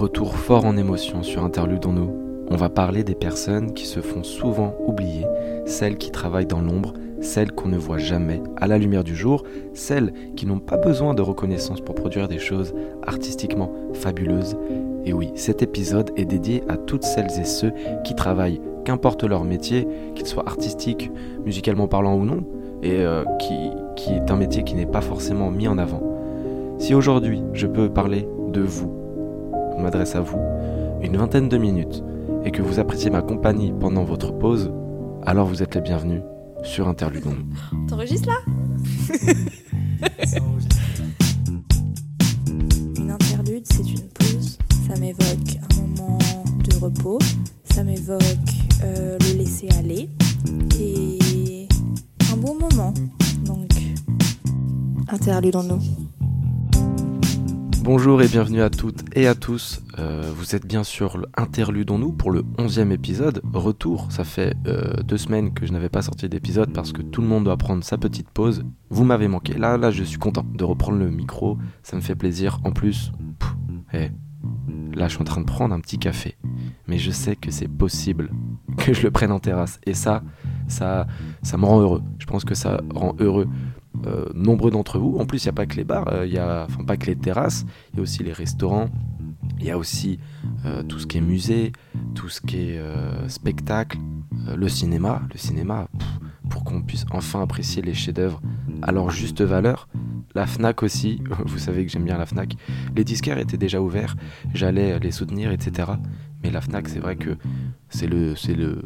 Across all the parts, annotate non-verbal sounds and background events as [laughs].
retour fort en émotion sur Interlude en nous. On va parler des personnes qui se font souvent oublier, celles qui travaillent dans l'ombre, celles qu'on ne voit jamais à la lumière du jour, celles qui n'ont pas besoin de reconnaissance pour produire des choses artistiquement fabuleuses. Et oui, cet épisode est dédié à toutes celles et ceux qui travaillent, qu'importe leur métier, qu'il soit artistique, musicalement parlant ou non, et euh, qui, est un métier qui n'est pas forcément mis en avant. Si aujourd'hui je peux parler de vous, m'adresse à vous, une vingtaine de minutes, et que vous appréciez ma compagnie pendant votre pause, alors vous êtes les bienvenus sur Interlude. [laughs] T'enregistres là [laughs] Une interlude, c'est une pause. Ça m'évoque un moment de repos. Ça m'évoque euh, le laisser aller. Et un bon moment. Donc, interlude en nous. Bonjour et bienvenue à toutes et à tous. Euh, vous êtes bien sûr Interludons-nous pour le 11e épisode. Retour, ça fait euh, deux semaines que je n'avais pas sorti d'épisode parce que tout le monde doit prendre sa petite pause. Vous m'avez manqué. Là, là, je suis content de reprendre le micro. Ça me fait plaisir. En plus, pff, là, je suis en train de prendre un petit café. Mais je sais que c'est possible que je le prenne en terrasse. Et ça, ça, ça me rend heureux. Je pense que ça rend heureux euh, nombreux d'entre vous. En plus, il n'y a pas que les bars, euh, y a, enfin pas que les terrasses, il y a aussi les restaurants, il y a aussi euh, tout ce qui est musée, tout ce qui est spectacle, le cinéma. Le cinéma, pour qu'on puisse enfin apprécier les chefs-d'œuvre à leur juste valeur. La Fnac aussi, [laughs] vous savez que j'aime bien la Fnac. Les disquaires étaient déjà ouverts, j'allais les soutenir, etc. Mais la Fnac, c'est vrai que c'est le, le,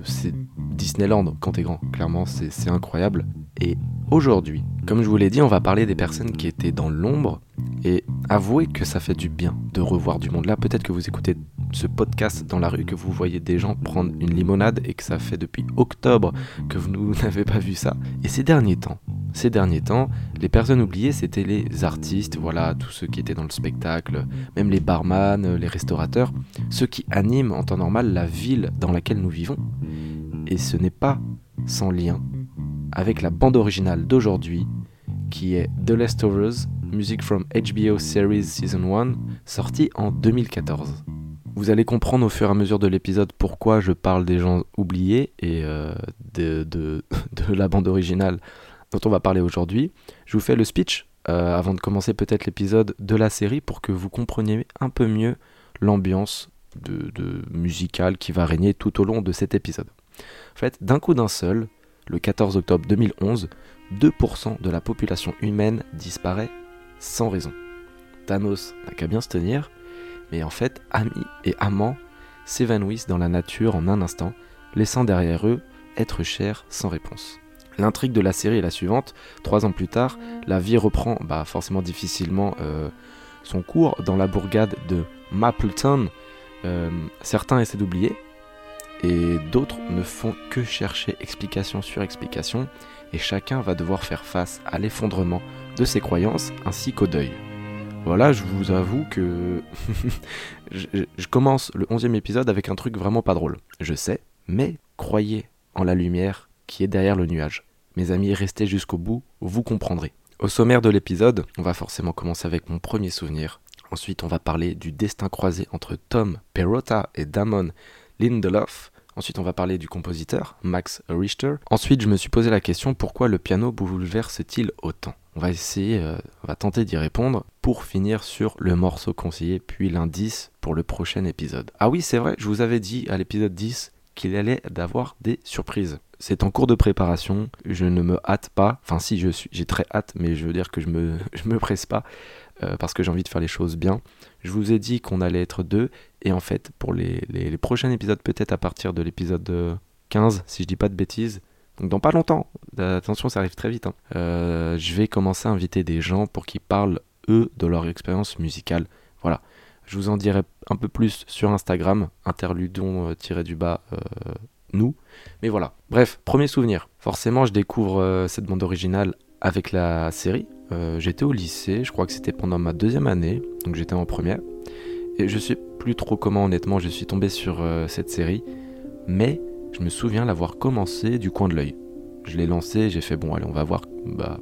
Disneyland quand t'es grand. Clairement, c'est incroyable. Et aujourd'hui, comme je vous l'ai dit, on va parler des personnes qui étaient dans l'ombre. Et avouez que ça fait du bien de revoir du monde. Là, peut-être que vous écoutez ce podcast dans la rue, que vous voyez des gens prendre une limonade et que ça fait depuis octobre que vous [laughs] n'avez pas vu ça. Et ces derniers temps, ces derniers temps, les personnes oubliées, c'était les artistes, voilà, tous ceux qui étaient dans le spectacle, même les barman, les restaurateurs, ceux qui animent en temps normal la ville dans laquelle nous vivons. Et ce n'est pas sans lien avec la bande originale d'aujourd'hui, qui est The Leftovers, Music from HBO Series Season 1, sortie en 2014. Vous allez comprendre au fur et à mesure de l'épisode pourquoi je parle des gens oubliés et euh, [laughs] de, la bande originale dont on va parler aujourd'hui. Je vous fais le speech euh, avant de commencer peut-être l'épisode de la série pour que vous compreniez un peu mieux l'ambiance de, de musicale qui va régner tout au long de cet épisode. En fait, d'un coup d'un seul, le 14 octobre 2011, 2% de la population humaine disparaît sans raison. Thanos n'a qu'à bien se tenir, mais en fait, amis et amants s'évanouissent dans la nature en un instant, laissant derrière eux être chers sans réponse. L'intrigue de la série est la suivante. Trois ans plus tard, la vie reprend bah, forcément difficilement euh, son cours dans la bourgade de Mapleton. Euh, certains essaient d'oublier, et d'autres ne font que chercher explication sur explication, et chacun va devoir faire face à l'effondrement de ses croyances ainsi qu'au deuil. Voilà, je vous avoue que [laughs] je, commence le onzième épisode avec un truc vraiment pas drôle. Je sais, mais croyez en la lumière qui est derrière le nuage. Mes amis, restez jusqu'au bout, vous comprendrez. Au sommaire de l'épisode, on va forcément commencer avec mon premier souvenir. Ensuite, on va parler du destin croisé entre Tom Perrotta et Damon Lindelof. Ensuite, on va parler du compositeur, Max Richter. Ensuite, je me suis posé la question pourquoi le piano bouleverse-t-il autant? On va essayer, euh, on va tenter d'y répondre pour finir sur le morceau conseillé, puis l'indice pour le prochain épisode. Ah oui, c'est vrai, je vous avais dit à l'épisode 10 qu'il allait d'avoir des surprises. C'est en cours de préparation, je ne me hâte pas, enfin si, j'ai très hâte, mais je veux dire que je me, [laughs] je me presse pas, euh, parce que j'ai envie de faire les choses bien. Je vous ai dit qu'on allait être deux, et en fait, pour les, les, prochains épisodes, peut-être à partir de l'épisode 15, si je dis pas de bêtises, donc dans pas longtemps, attention, ça arrive très vite, hein, euh, je vais commencer à inviter des gens pour qu'ils parlent, eux, de leur expérience musicale. Voilà. Je vous en dirai un peu plus sur Instagram, interludon-du-bas euh, nous. Mais voilà. Bref, premier souvenir. Forcément, je découvre cette bande originale avec la série, euh, j'étais au lycée, je crois que c'était pendant ma deuxième année, donc j'étais en première. Et je sais plus trop comment honnêtement je suis tombé sur euh, cette série, mais je me souviens l'avoir commencé du coin de l'œil. Je l'ai lancé, j'ai fait bon allez on va voir bah,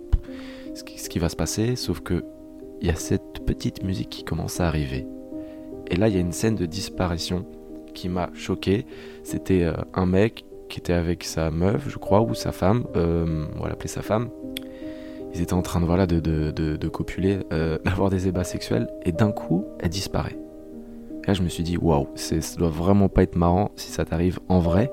ce, qui, va se passer, sauf que il y a cette petite musique qui commence à arriver. Et là, il y a une scène de disparition qui m'a choqué. C'était euh, un mec qui était avec sa meuf, je crois, ou sa femme, euh, on va l'appeler sa femme. Ils étaient en train de, voilà, de, de, de, copuler, euh, [laughs] d'avoir des ébats sexuels, et d'un coup, elle disparaît. Et là, je me suis dit, waouh, ça doit vraiment pas être marrant si ça t'arrive en vrai,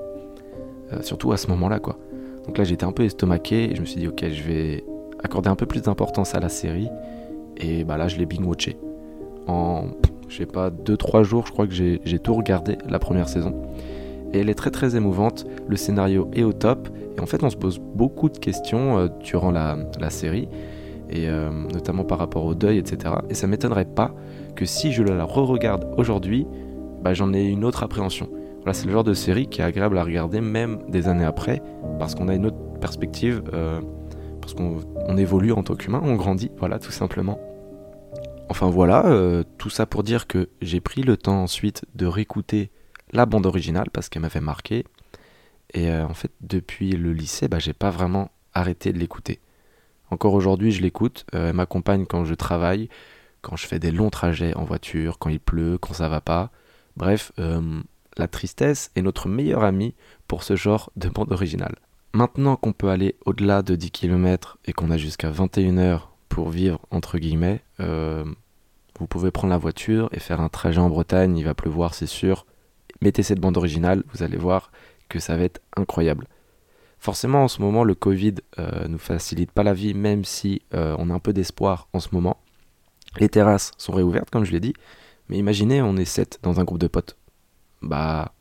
surtout à ce moment-là, quoi. Donc là, j'étais un peu estomaqué, et je me suis dit, ok, je vais accorder un peu plus d'importance à la série, et bah là, je l'ai binge-watché. En je sais pas, 2-3 jours, je crois que j'ai tout regardé, la première saison. Et elle est très très émouvante, le scénario est au top, et en fait on se pose beaucoup de questions euh, durant la, série, et euh, notamment par rapport au deuil, etc. Et ça m'étonnerait pas que si je la re-regarde aujourd'hui, bah, j'en ai une autre appréhension. Voilà, c'est le genre de série qui est agréable à regarder même des années après, parce qu'on a une autre perspective, euh, parce qu'on évolue en tant qu'humain, on grandit, voilà, tout simplement. Enfin voilà, euh, tout ça pour dire que j'ai pris le temps ensuite de réécouter la bande originale parce qu'elle m'avait marqué. Et euh, en fait, depuis le lycée, bah, j'ai pas vraiment arrêté de l'écouter. Encore aujourd'hui, je l'écoute. Euh, elle m'accompagne quand je travaille, quand je fais des longs trajets en voiture, quand il pleut, quand ça va pas. Bref, la tristesse est notre meilleur ami pour ce genre de bande originale. Maintenant qu'on peut aller au-delà de 10 km et qu'on a jusqu'à 21h pour vivre, entre guillemets, vous pouvez prendre la voiture et faire un trajet en Bretagne, il va pleuvoir, c'est sûr. Mettez cette bande originale, vous allez voir que ça va être incroyable. Forcément, en ce moment, le Covid euh, nous facilite pas la vie, même si euh, on a un peu d'espoir en ce moment. Les terrasses sont réouvertes, comme je l'ai dit, mais imaginez, on est 7 dans un groupe de potes. Bah,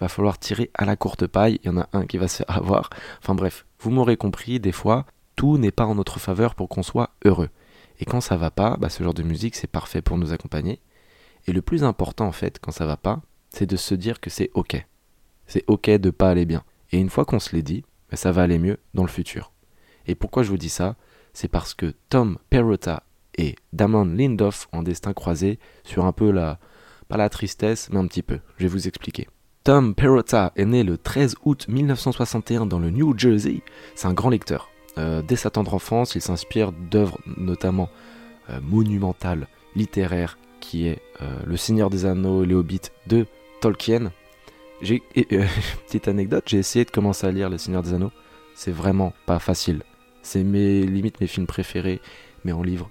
va falloir tirer à la courte paille, il y en a un qui va se faire avoir. Enfin bref, vous m'aurez compris, des fois, tout n'est pas en notre faveur pour qu'on soit heureux. Et quand ça va pas, bah, ce genre de musique c'est parfait pour nous accompagner. Et le plus important en fait quand ça va pas, c'est de se dire que c'est ok. C'est ok de pas aller bien. Et une fois qu'on se l'est dit, bah, ça va aller mieux dans le futur. Et pourquoi je vous dis ça? C'est parce que Tom Perrotta et Damon Lindoff ont destin croisé sur un peu la, pas la tristesse, mais un petit peu. Je vais vous expliquer. Tom Perrotta est né le 13 août 1961 dans le New Jersey. C'est un grand lecteur. Euh, dès sa tendre enfance, il s'inspire d'œuvres notamment euh, monumentales, littéraires, qui est euh, Le Seigneur des Anneaux et les Hobbits de Tolkien. J'ai, [laughs] petite anecdote, j'ai essayé de commencer à lire Le Seigneur des Anneaux. C'est vraiment pas facile. C'est mes limites mes films préférés, mais en livre,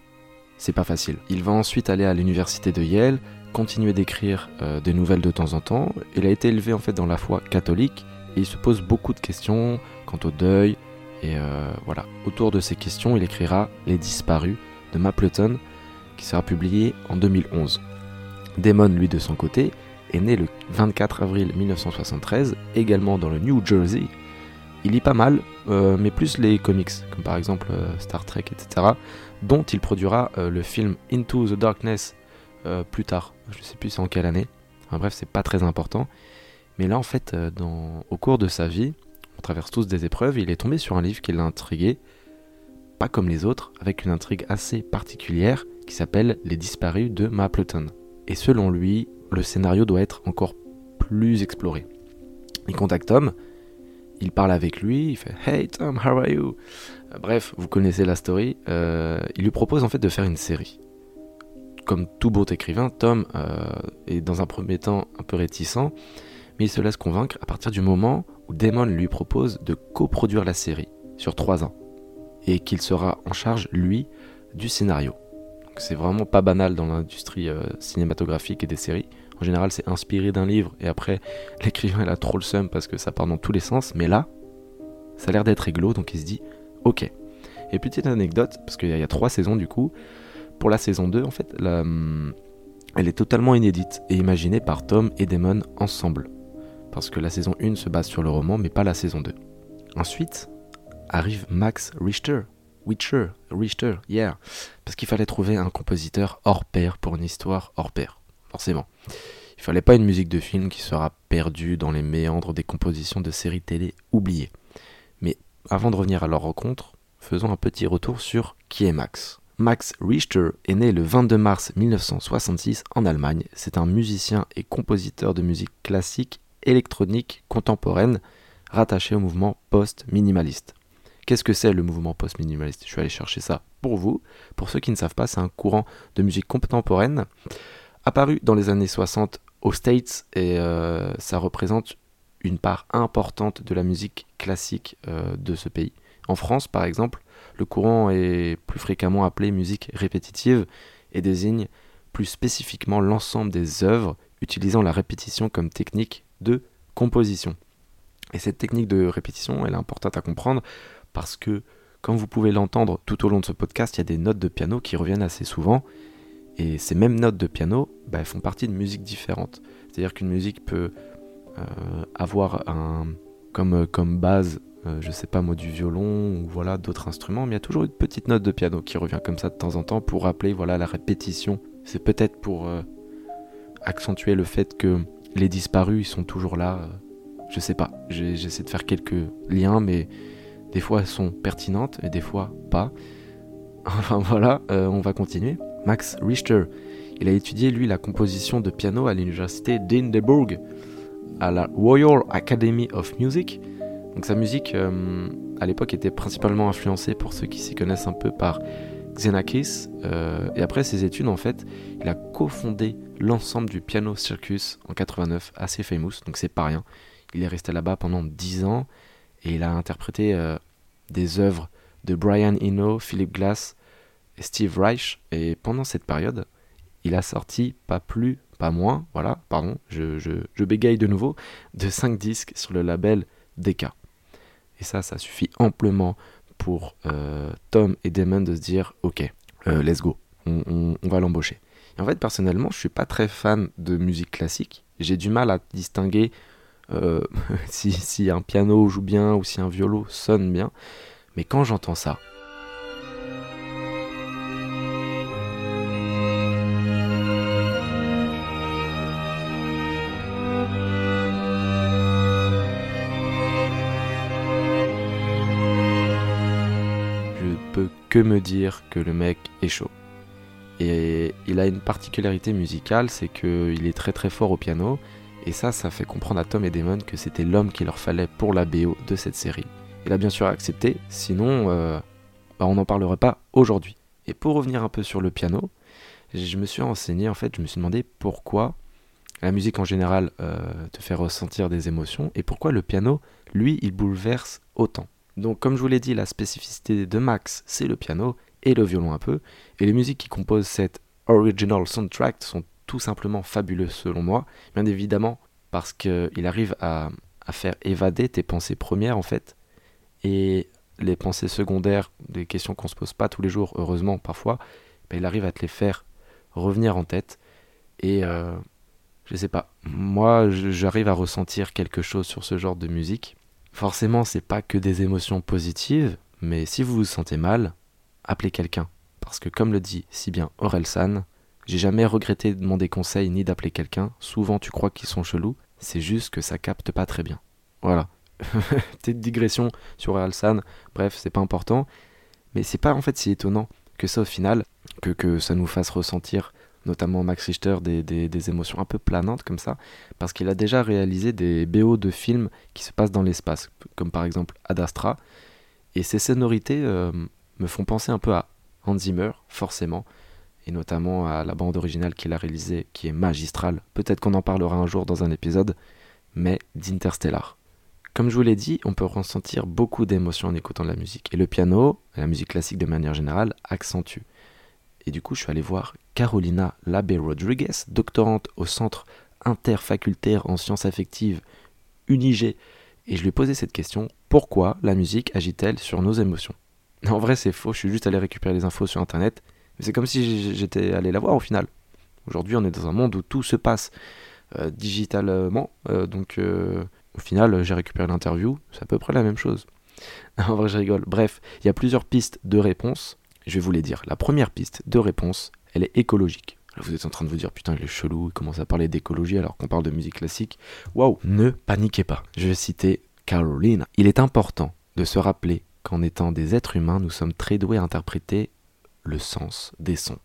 c'est pas facile. Il va ensuite aller à l'université de Yale, continuer d'écrire des nouvelles de temps en temps. Il a été élevé en fait dans la foi catholique et il se pose beaucoup de questions quant au deuil, et euh, voilà, autour de ces questions, il écrira Les Disparus de Mapleton, qui sera publié en 2011. Damon, lui, de son côté, est né le 24 avril 1973, également dans le New Jersey. Il lit pas mal, euh, mais plus les comics, comme par exemple euh, Star Trek, etc., dont il produira le film Into the Darkness plus tard. Je ne sais plus c'est en quelle année. Enfin, bref, c'est pas très important. Mais là, en fait, au cours de sa vie, on traverse tous des épreuves, il est tombé sur un livre qui l'a intrigué, pas comme les autres, avec une intrigue assez particulière qui s'appelle Les disparus de Mapleton. Et selon lui, le scénario doit être encore plus exploré. Il contacte Tom, il parle avec lui, il fait Hey Tom, how are you? Bref, vous connaissez la story. Euh, il lui propose en fait de faire une série. Comme tout beau écrivain, Tom euh, est dans un premier temps un peu réticent, mais il se laisse convaincre à partir du moment où Damon lui propose de coproduire la série sur trois ans et qu'il sera en charge, lui, du scénario. C'est vraiment pas banal dans l'industrie euh, cinématographique et des séries. En général, c'est inspiré d'un livre et après, [laughs] l'écrivain il a trop le seum parce que ça part dans tous les sens. Mais là, ça a l'air d'être réglo, donc il se dit ok. Et petite anecdote, parce qu'il y, a trois saisons du coup, pour la saison 2, en fait, hum, elle est totalement inédite et imaginée par Tom et Damon ensemble parce que la saison 1 se base sur le roman, mais pas la saison 2. Ensuite arrive Max Richter. Witcher, Richter, yeah. Parce qu'il fallait trouver un compositeur hors pair pour une histoire hors pair, forcément. Il fallait pas une musique de film qui sera perdue dans les méandres des compositions de séries télé oubliées. Mais avant de revenir à leur rencontre, faisons un petit retour sur qui est Max. Max Richter est né le 22 mars 1966 en Allemagne. C'est un musicien et compositeur de musique classique électronique contemporaine rattachée au mouvement post-minimaliste. Qu'est-ce que c'est le mouvement post-minimaliste? Je vais aller chercher ça pour vous. Pour ceux qui ne savent pas, c'est un courant de musique contemporaine apparu dans les années 60 aux States et euh, ça représente une part importante de la musique classique euh, de ce pays. En France, par exemple, le courant est plus fréquemment appelé musique répétitive et désigne plus spécifiquement l'ensemble des œuvres utilisant la répétition comme technique de composition. Et cette technique de répétition, elle est importante à comprendre parce que, comme vous pouvez l'entendre tout au long de ce podcast, il y a des notes de piano qui reviennent assez souvent. Et ces mêmes notes de piano bah, font partie de musiques différentes. C'est-à-dire qu'une musique peut euh, avoir un, comme, comme base, euh, je sais pas moi, du violon ou voilà d'autres instruments, mais il y a toujours une petite note de piano qui revient comme ça de temps en temps pour rappeler voilà la répétition. C'est peut-être pour euh, accentuer le fait que les disparus ils sont toujours là. je sais pas. J'essaie de faire quelques liens, mais des fois elles sont pertinentes et des fois pas. [laughs] Enfin voilà, on va continuer. Max Richter, il a étudié lui la composition de piano à l'université d'Edinburgh à la Royal Academy of Music. Donc sa musique, euh, à l'époque, était principalement influencée, pour ceux qui s'y connaissent un peu, par Xenakis. Euh, et après ses études, en fait, il a cofondé l'ensemble du Piano Circus en 89, assez famous, donc c'est pas rien. Il est resté là-bas pendant 10 ans et il a interprété euh, des œuvres de Brian Eno, Philip Glass et Steve Reich. Et pendant cette période, il a sorti pas plus pas moins, voilà, pardon, je, je, bégaye de nouveau, de 5 disques sur le label DK. Et ça, ça suffit amplement pour euh, Tom et Damon de se dire, ok, euh, let's go, on, va l'embaucher. Et en fait, personnellement, je suis pas très fan de musique classique. J'ai du mal à distinguer euh, [laughs] si, un piano joue bien ou si un violon sonne bien. Mais quand j'entends ça, que me dire que le mec est chaud. Et il a une particularité musicale, c'est qu'il est très très fort au piano, et ça, ça fait comprendre à Tom et Damon que c'était l'homme qu'il leur fallait pour la BO de cette série. Il a bien sûr accepté, sinon euh, bah, on n'en parlerait pas aujourd'hui. Et pour revenir un peu sur le piano, je me suis renseigné, en fait, je me suis demandé pourquoi la musique en général euh, te fait ressentir des émotions, et pourquoi le piano, lui, il bouleverse autant. Donc comme je vous l'ai dit, la spécificité de Max, c'est le piano et le violon un peu. Et les musiques qui composent cette original soundtrack sont tout simplement fabuleuses selon moi. Bien évidemment parce qu'il arrive à, faire évader tes pensées premières en fait. Et les pensées secondaires, des questions qu'on se pose pas tous les jours, heureusement parfois, ben, il arrive à te les faire revenir en tête. Et euh, je sais pas, moi j'arrive à ressentir quelque chose sur ce genre de musique. Forcément, c'est pas que des émotions positives, mais si vous vous sentez mal, appelez quelqu'un. Parce que comme le dit si bien Aurel San, j'ai jamais regretté de demander conseil ni d'appeler quelqu'un. Souvent tu crois qu'ils sont chelous, c'est juste que ça capte pas très bien. Voilà. [laughs] Petite digression sur Aurel San, bref, c'est pas important. Mais c'est pas en fait si étonnant que ça au final, que, que ça nous fasse ressentir notamment Max Richter, des, émotions un peu planantes comme ça, parce qu'il a déjà réalisé des BO de films qui se passent dans l'espace, comme par exemple Ad Astra, et ces sonorités euh, me font penser un peu à Hans Zimmer, forcément, et notamment à la bande originale qu'il a réalisée, qui est magistrale. Peut-être qu'on en parlera un jour dans un épisode, mais d'Interstellar. Comme je vous l'ai dit, on peut ressentir beaucoup d'émotions en écoutant la musique, et le piano, la musique classique de manière générale, accentue. Et du coup, je suis allé voir Carolina Labé Rodriguez, doctorante au Centre interfacultaire en sciences affectives UNIG. Et je lui ai posé cette question pourquoi la musique agit-elle sur nos émotions? [laughs] En vrai, c'est faux, je suis juste allé récupérer les infos sur internet. C'est comme si j'étais allé la voir au final. Aujourd'hui, on est dans un monde où tout se passe euh, digitalement. Euh, donc, euh, au final, j'ai récupéré l'interview. C'est à peu près la même chose. [laughs] en vrai, je rigole. Bref, il y a plusieurs pistes de réponses. Je vais vous les dire. La première piste de réponse, elle est écologique. vous êtes en train de vous dire, putain, il est chelou, il commence à parler d'écologie alors qu'on parle de musique classique. Waouh, ne paniquez pas. Je vais citer Carolina. Il est important de se rappeler qu'en étant des êtres humains, nous sommes très doués à interpréter le sens des sons,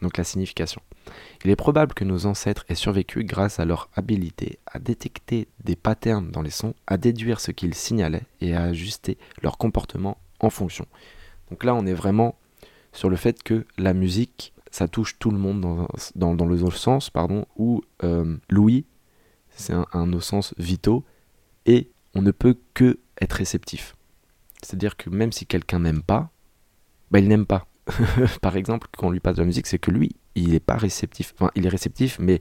donc la signification. Il est probable que nos ancêtres aient survécu grâce à leur habilité à détecter des patterns dans les sons, à déduire ce qu'ils signalaient et à ajuster leur comportement en fonction. Donc là, on est vraiment sur le fait que la musique, ça touche tout le monde dans, le sens pardon, où euh, Louis, c'est un, un, sens vitaux, et on ne peut que être réceptif. C'est-à-dire que même si quelqu'un n'aime pas, bah, il n'aime pas. [laughs] Par exemple, quand on lui passe de la musique, c'est que lui, il n'est pas réceptif. Enfin, il est réceptif, mais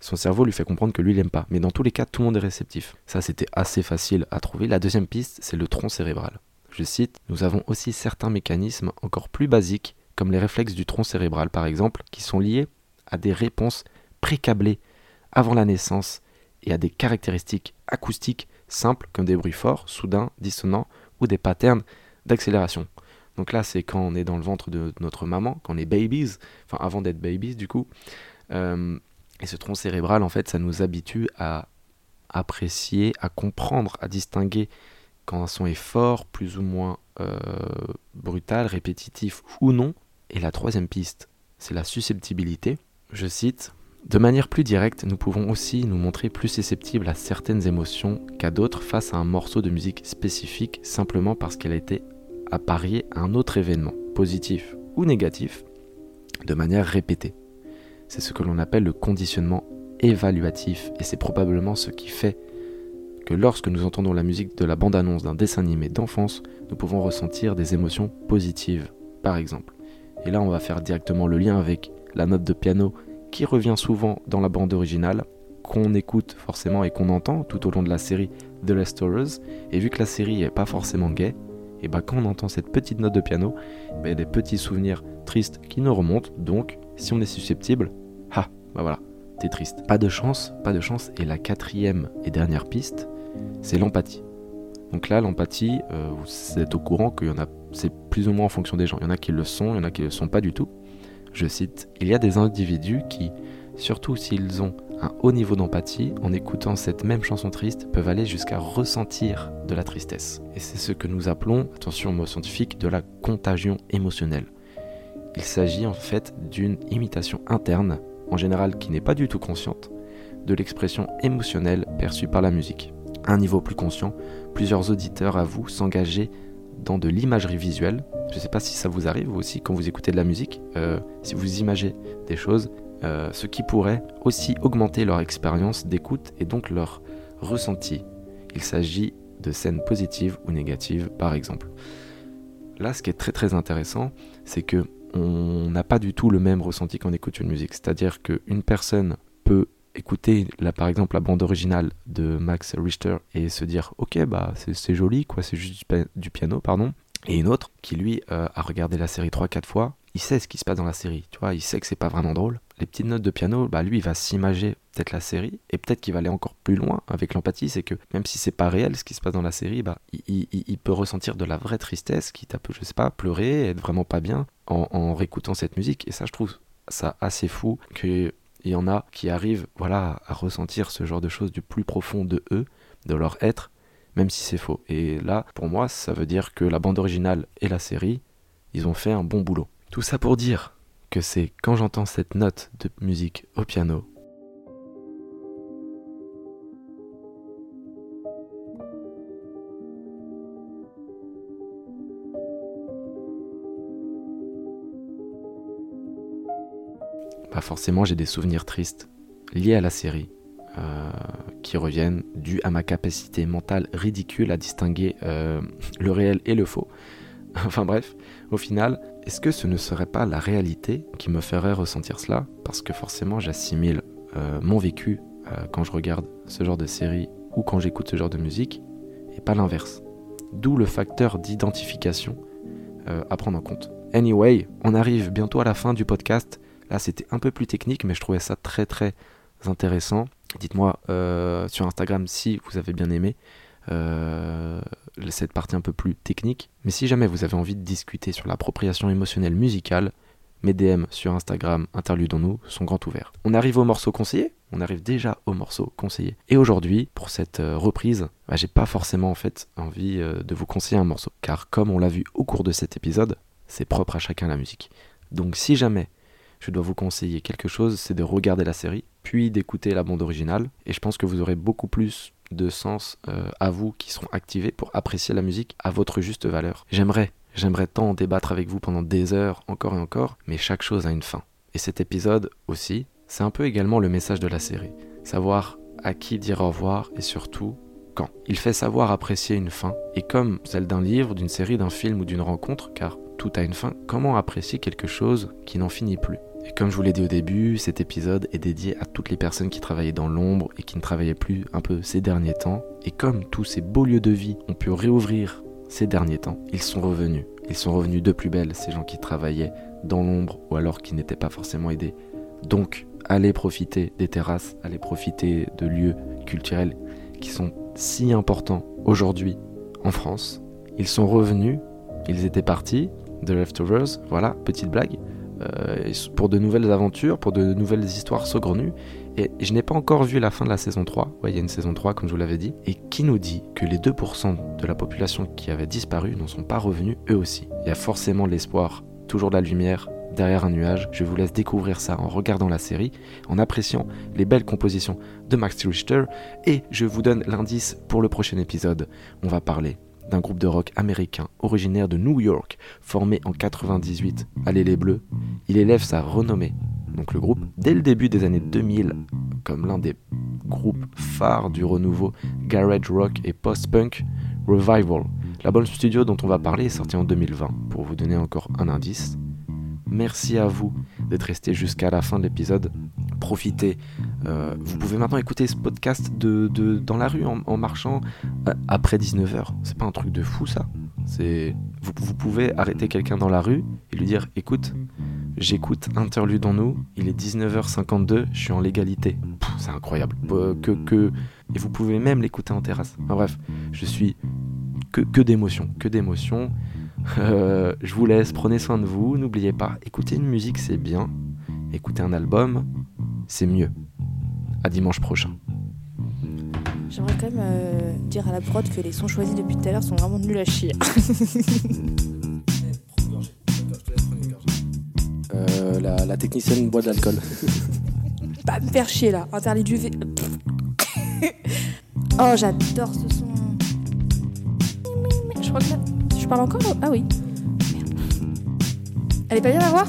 son cerveau lui fait comprendre que lui, il n'aime pas. Mais dans tous les cas, tout le monde est réceptif. Ça, c'était assez facile à trouver. La deuxième piste, c'est le tronc cérébral. Je cite, Nous avons aussi certains mécanismes encore plus basiques, comme les réflexes du tronc cérébral par exemple, qui sont liés à des réponses précablées avant la naissance et à des caractéristiques acoustiques simples comme des bruits forts, soudains, dissonants ou des patterns d'accélération. Donc là, c'est quand on est dans le ventre de notre maman, quand on est babies, enfin avant d'être babies du coup. Euh, et ce tronc cérébral, en fait, ça nous habitue à apprécier, à comprendre, à distinguer quand un son est fort, plus ou moins euh, brutal, répétitif ou non. Et la troisième piste, c'est la susceptibilité. Je cite De manière plus directe, nous pouvons aussi nous montrer plus susceptibles à certaines émotions qu'à d'autres face à un morceau de musique spécifique simplement parce qu'elle a été appariée à un autre événement, positif ou négatif, de manière répétée. C'est ce que l'on appelle le conditionnement évaluatif et c'est probablement ce qui fait que lorsque nous entendons la musique de la bande-annonce d'un dessin animé d'enfance, nous pouvons ressentir des émotions positives, par exemple. Et là, on va faire directement le lien avec la note de piano qui revient souvent dans la bande originale, qu'on écoute forcément et qu'on entend tout au long de la série The Restorers. Et vu que la série n'est pas forcément gay, et bah quand on entend cette petite note de piano, bah, y a des petits souvenirs tristes qui nous remontent. Donc, si on est susceptible, ah, bah voilà, t'es triste. Pas de chance, pas de chance. Et la quatrième et dernière piste, c'est l'empathie. Donc là, l'empathie, euh, vous êtes au courant qu'il y en a, c'est plus ou moins en fonction des gens. Il y en a qui le sont, il y en a qui le sont pas du tout. Je cite, il y a des individus qui, surtout s'ils ont un haut niveau d'empathie, en écoutant cette même chanson triste, peuvent aller jusqu'à ressentir de la tristesse. Et c'est ce que nous appelons, attention mot scientifique, de la contagion émotionnelle. Il s'agit en fait d'une imitation interne, en général qui n'est pas du tout consciente, de l'expression émotionnelle perçue par la musique un niveau plus conscient, plusieurs auditeurs avouent s'engager dans de l'imagerie visuelle. Je ne sais pas si ça vous arrive aussi quand vous écoutez de la musique, euh, si vous imaginez des choses, euh, ce qui pourrait aussi augmenter leur expérience d'écoute et donc leur ressenti. Il s'agit de scènes positives ou négatives par exemple. Là, ce qui est très très intéressant, c'est que on n'a pas du tout le même ressenti quand on écoute une musique. C'est-à-dire qu'une personne peut écouter par exemple la bande originale de Max Richter et se dire ok bah c'est joli quoi c'est juste du, piano pardon et une autre qui lui euh, a regardé la série 3-4 fois il sait ce qui se passe dans la série tu vois il sait que c'est pas vraiment drôle. Les petites notes de piano bah lui il va s'imager peut-être la série et peut-être qu'il va aller encore plus loin avec l'empathie c'est que même si c'est pas réel ce qui se passe dans la série bah il, peut ressentir de la vraie tristesse qui tape je sais pas pleurer être vraiment pas bien en, en réécoutant cette musique. Et ça je trouve ça assez fou que il y en a qui arrivent voilà, à ressentir ce genre de choses du plus profond de eux, de leur être, même si c'est faux. Et là, pour moi, ça veut dire que la bande originale et la série, ils ont fait un bon boulot. Tout ça pour dire que c'est quand j'entends cette note de musique au piano bah forcément j'ai des souvenirs tristes liés à la série euh, qui reviennent dû à ma capacité mentale ridicule à distinguer euh, [laughs] le réel et le faux. [laughs] enfin bref, au final, est-ce que ce ne serait pas la réalité qui me ferait ressentir cela? Parce que forcément j'assimile euh, mon vécu quand je regarde ce genre de série ou quand j'écoute ce genre de musique et pas l'inverse. D'où le facteur d'identification à prendre en compte. Anyway, on arrive bientôt à la fin du podcast. Là, c'était un peu plus technique, mais je trouvais ça très très intéressant. Dites-moi euh, sur Instagram si vous avez bien aimé euh, cette partie un peu plus technique. Mais si jamais vous avez envie de discuter sur l'appropriation émotionnelle musicale, mes DM sur Instagram, interludons-nous, sont grand ouverts. On arrive au morceau conseillé on arrive déjà au morceau conseillé. Et aujourd'hui, pour cette euh, reprise, bah, j'ai pas forcément en fait envie de vous conseiller un morceau. Car comme on l'a vu au cours de cet épisode, c'est propre à chacun la musique. Donc si jamais je dois vous conseiller quelque chose, c'est de regarder la série, puis d'écouter la bande originale. Et je pense que vous aurez beaucoup plus de sens euh, à vous qui seront activés pour apprécier la musique à votre juste valeur. J'aimerais, j'aimerais tant débattre avec vous pendant des heures, encore et encore, mais chaque chose a une fin. Et cet épisode aussi, c'est un peu également le message de la série. Savoir à qui dire au revoir et surtout quand. Il fait savoir apprécier une fin, et comme celle d'un livre, d'une série, d'un film ou d'une rencontre, car tout a une fin, comment apprécier quelque chose qui n'en finit plus? Et comme je vous l'ai dit au début, cet épisode est dédié à toutes les personnes qui travaillaient dans l'ombre et qui ne travaillaient plus un peu ces derniers temps. Et comme tous ces beaux lieux de vie ont pu réouvrir ces derniers temps, ils sont revenus. Ils sont revenus de plus belle, ces gens qui travaillaient dans l'ombre ou alors qui n'étaient pas forcément aidés. Donc, allez profiter des terrasses, allez profiter de lieux culturels qui sont si importants aujourd'hui en France. Ils sont revenus, ils étaient partis, de Leftovers, voilà, petite blague. Euh, pour de nouvelles aventures, pour de nouvelles histoires saugrenues. Et je n'ai pas encore vu la fin de la saison 3. Ouais, il y a une saison 3, comme je vous l'avais dit. Et qui nous dit que les 2% de la population qui avait disparu n'en sont pas revenus eux aussi? Il y a forcément l'espoir, toujours la lumière, derrière un nuage. Je vous laisse découvrir ça en regardant la série, en appréciant les belles compositions de Max Richter. Et je vous donne l'indice pour le prochain épisode. On va parler d'un groupe de rock américain originaire de New York, formé en 98 Allez les Bleus. Il élève sa renommée, donc le groupe, dès le début des années 2000, comme l'un des groupes phares du renouveau garage rock et post-punk Revival. L'album studio dont on va parler est sorti en 2020, pour vous donner encore un indice. Merci à vous d'être resté jusqu'à la fin de l'épisode. Profitez. Euh, vous pouvez maintenant écouter ce podcast de, dans la rue en, marchant euh, après 19h. C'est pas un truc de fou ça. C'est vous, pouvez arrêter quelqu'un dans la rue et lui dire écoute, j'écoute Interludons-nous, il est 19h52, je suis en légalité. C'est incroyable. Euh, que, que... Et vous pouvez même l'écouter en terrasse. bref, je suis que, que d'émotions, que d'émotions. Euh, je vous laisse, prenez soin de vous, n'oubliez pas, écouter une musique c'est bien, écouter un album c'est mieux. À dimanche prochain. J'aimerais quand même euh, dire à la prod que les sons choisis depuis tout à l'heure sont vraiment nuls à chier. [laughs] euh, la, la, technicienne boit de l'alcool. [laughs] Pas me faire chier là, interdit du V. [laughs] oh, j'adore ce son. Je crois que là parle encore? Ah oui. Elle est pas bien à voir